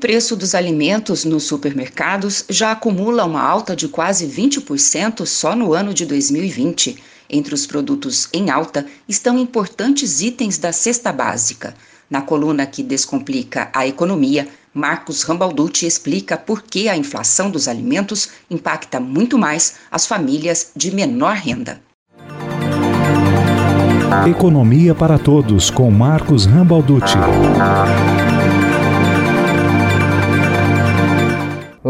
preço dos alimentos nos supermercados já acumula uma alta de quase 20% só no ano de 2020. Entre os produtos em alta estão importantes itens da cesta básica. Na coluna que descomplica a economia, Marcos Rambalducci explica por que a inflação dos alimentos impacta muito mais as famílias de menor renda. Economia para Todos, com Marcos Rambalducci.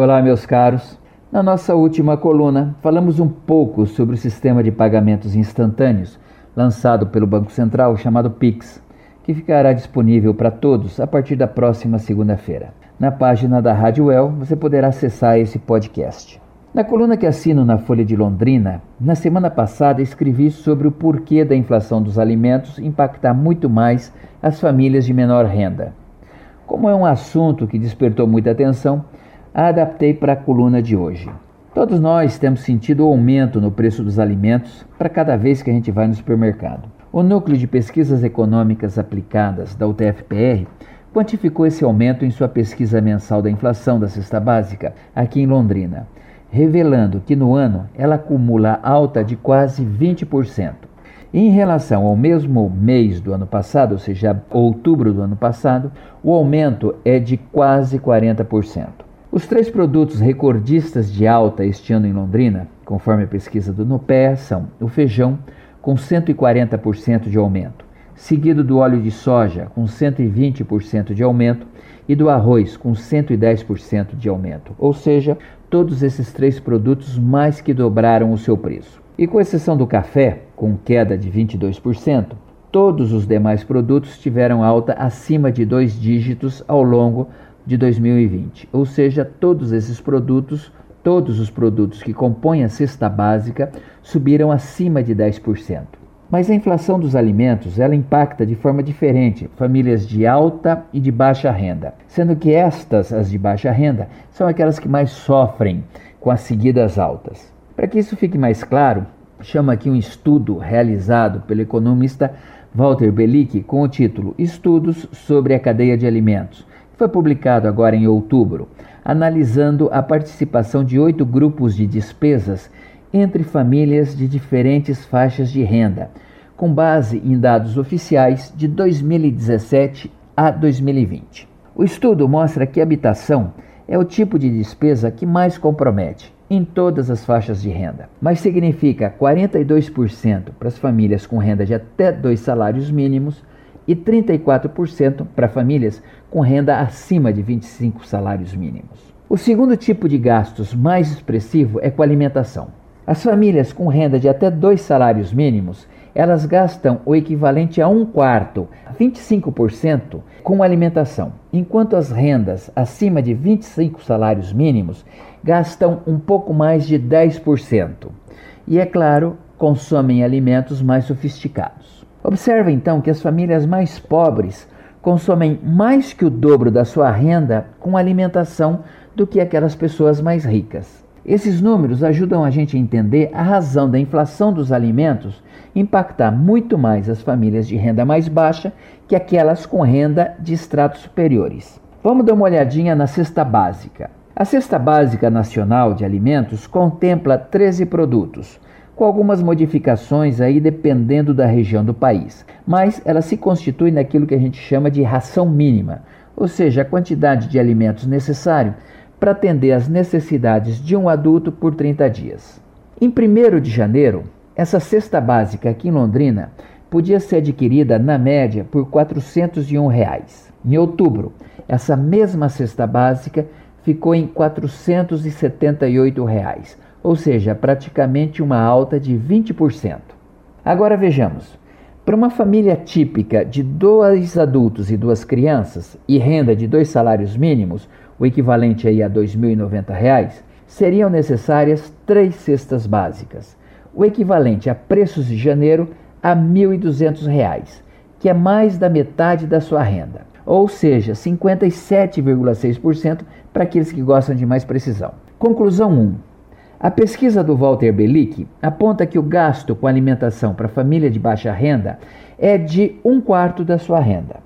Olá, meus caros. Na nossa última coluna, falamos um pouco sobre o sistema de pagamentos instantâneos lançado pelo Banco Central chamado Pix que ficará disponível para todos a partir da próxima segunda-feira. Na página da Rádio Well, você poderá acessar esse podcast. Na coluna que assino na Folha de Londrina, na semana passada escrevi sobre o porquê da inflação dos alimentos impactar muito mais as famílias de menor renda. Como é um assunto que despertou muita atenção, adaptei para a coluna de hoje. Todos nós temos sentido o aumento no preço dos alimentos para cada vez que a gente vai no supermercado. O Núcleo de Pesquisas Econômicas Aplicadas da UTFPR quantificou esse aumento em sua pesquisa mensal da inflação da cesta básica aqui em Londrina, revelando que no ano ela acumula alta de quase 20%. Em relação ao mesmo mês do ano passado, ou seja, outubro do ano passado, o aumento é de quase 40%. Os três produtos recordistas de alta este ano em Londrina, conforme a pesquisa do NUPEA, são o feijão, com 140% de aumento, seguido do óleo de soja, com 120% de aumento, e do arroz, com 110% de aumento. Ou seja, todos esses três produtos mais que dobraram o seu preço. E com exceção do café, com queda de 22%, todos os demais produtos tiveram alta acima de dois dígitos ao longo de 2020. Ou seja, todos esses produtos Todos os produtos que compõem a cesta básica subiram acima de 10%. Mas a inflação dos alimentos ela impacta de forma diferente famílias de alta e de baixa renda, sendo que estas, as de baixa renda, são aquelas que mais sofrem com as seguidas altas. Para que isso fique mais claro, chamo aqui um estudo realizado pelo economista Walter Belick com o título Estudos sobre a cadeia de alimentos. Foi publicado agora em outubro analisando a participação de oito grupos de despesas entre famílias de diferentes faixas de renda, com base em dados oficiais de 2017 a 2020. O estudo mostra que habitação é o tipo de despesa que mais compromete em todas as faixas de renda, mas significa 42% para as famílias com renda de até dois salários mínimos e 34% para famílias com renda acima de 25 salários mínimos. O segundo tipo de gastos mais expressivo é com alimentação. As famílias com renda de até dois salários mínimos, elas gastam o equivalente a um quarto, 25%, com alimentação, enquanto as rendas acima de 25 salários mínimos gastam um pouco mais de 10%. E é claro, consomem alimentos mais sofisticados. Observe então que as famílias mais pobres consomem mais que o dobro da sua renda com alimentação do que aquelas pessoas mais ricas. Esses números ajudam a gente a entender a razão da inflação dos alimentos impactar muito mais as famílias de renda mais baixa que aquelas com renda de estratos superiores. Vamos dar uma olhadinha na cesta básica. A cesta básica nacional de alimentos contempla 13 produtos, com algumas modificações aí dependendo da região do país. Mas ela se constitui naquilo que a gente chama de ração mínima, ou seja, a quantidade de alimentos necessário para atender às necessidades de um adulto por 30 dias. Em 1 de janeiro, essa cesta básica aqui em Londrina podia ser adquirida na média por 401 reais. Em outubro, essa mesma cesta básica ficou em 478 reais ou seja, praticamente uma alta de 20%. Agora vejamos: para uma família típica de dois adultos e duas crianças e renda de dois salários mínimos, o equivalente aí a R$ 2.090, seriam necessárias três cestas básicas, o equivalente a preços de janeiro a R$ 1.200, que é mais da metade da sua renda, ou seja, 57,6% para aqueles que gostam de mais precisão. Conclusão 1. A pesquisa do Walter Belick aponta que o gasto com alimentação para família de baixa renda é de um quarto da sua renda.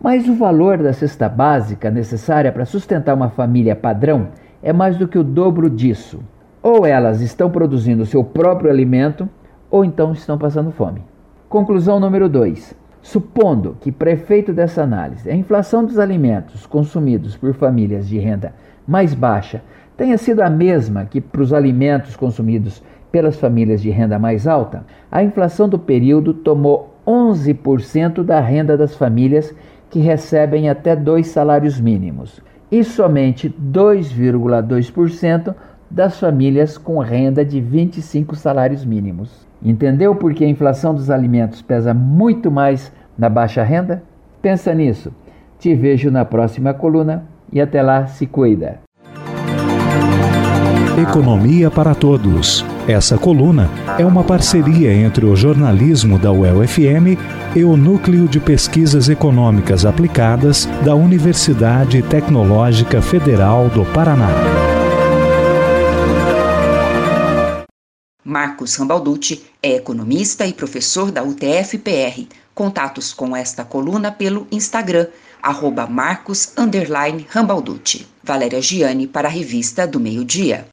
Mas o valor da cesta básica necessária para sustentar uma família padrão é mais do que o dobro disso. Ou elas estão produzindo seu próprio alimento, ou então estão passando fome. Conclusão número 2. Supondo que, prefeito dessa análise, a inflação dos alimentos consumidos por famílias de renda mais baixa tenha sido a mesma que para os alimentos consumidos pelas famílias de renda mais alta, a inflação do período tomou 11% da renda das famílias que recebem até dois salários mínimos e somente 2,2% das famílias com renda de 25 salários mínimos. Entendeu por que a inflação dos alimentos pesa muito mais na baixa renda? Pensa nisso. Te vejo na próxima coluna e até lá se cuida. Economia para Todos. Essa coluna é uma parceria entre o jornalismo da UEL-FM e o Núcleo de Pesquisas Econômicas Aplicadas da Universidade Tecnológica Federal do Paraná. Marcos Rambalducci é economista e professor da UTF-PR. Contatos com esta coluna pelo Instagram, arroba. Valéria Giani para a Revista do Meio Dia.